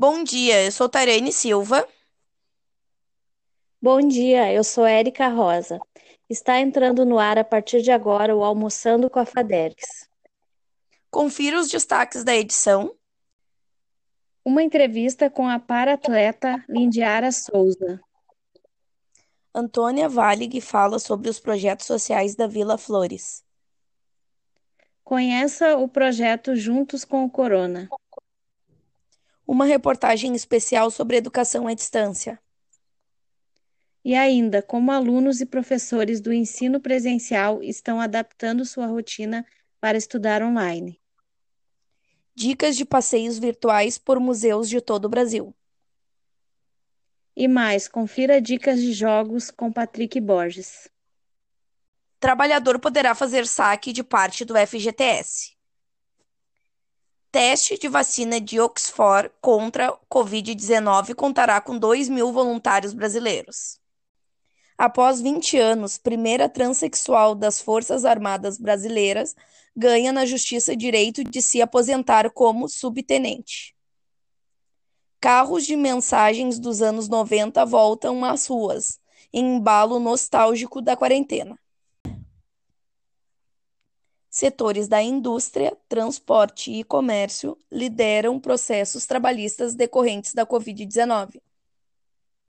Bom dia, eu sou Tarane Silva. Bom dia, eu sou Érica Rosa. Está entrando no ar a partir de agora o Almoçando com a Fadergs. Confira os destaques da edição. Uma entrevista com a para-atleta Lindiara Souza. Antônia Valig fala sobre os projetos sociais da Vila Flores. Conheça o projeto Juntos com o Corona. Uma reportagem especial sobre educação à distância. E ainda, como alunos e professores do ensino presencial estão adaptando sua rotina para estudar online. Dicas de passeios virtuais por museus de todo o Brasil. E mais, confira dicas de jogos com Patrick Borges. Trabalhador poderá fazer saque de parte do FGTS. Teste de vacina de Oxford contra Covid-19 contará com 2 mil voluntários brasileiros. Após 20 anos, primeira transexual das Forças Armadas Brasileiras ganha na Justiça direito de se aposentar como subtenente. Carros de mensagens dos anos 90 voltam às ruas, em embalo nostálgico da quarentena. Setores da indústria, transporte e comércio lideram processos trabalhistas decorrentes da Covid-19.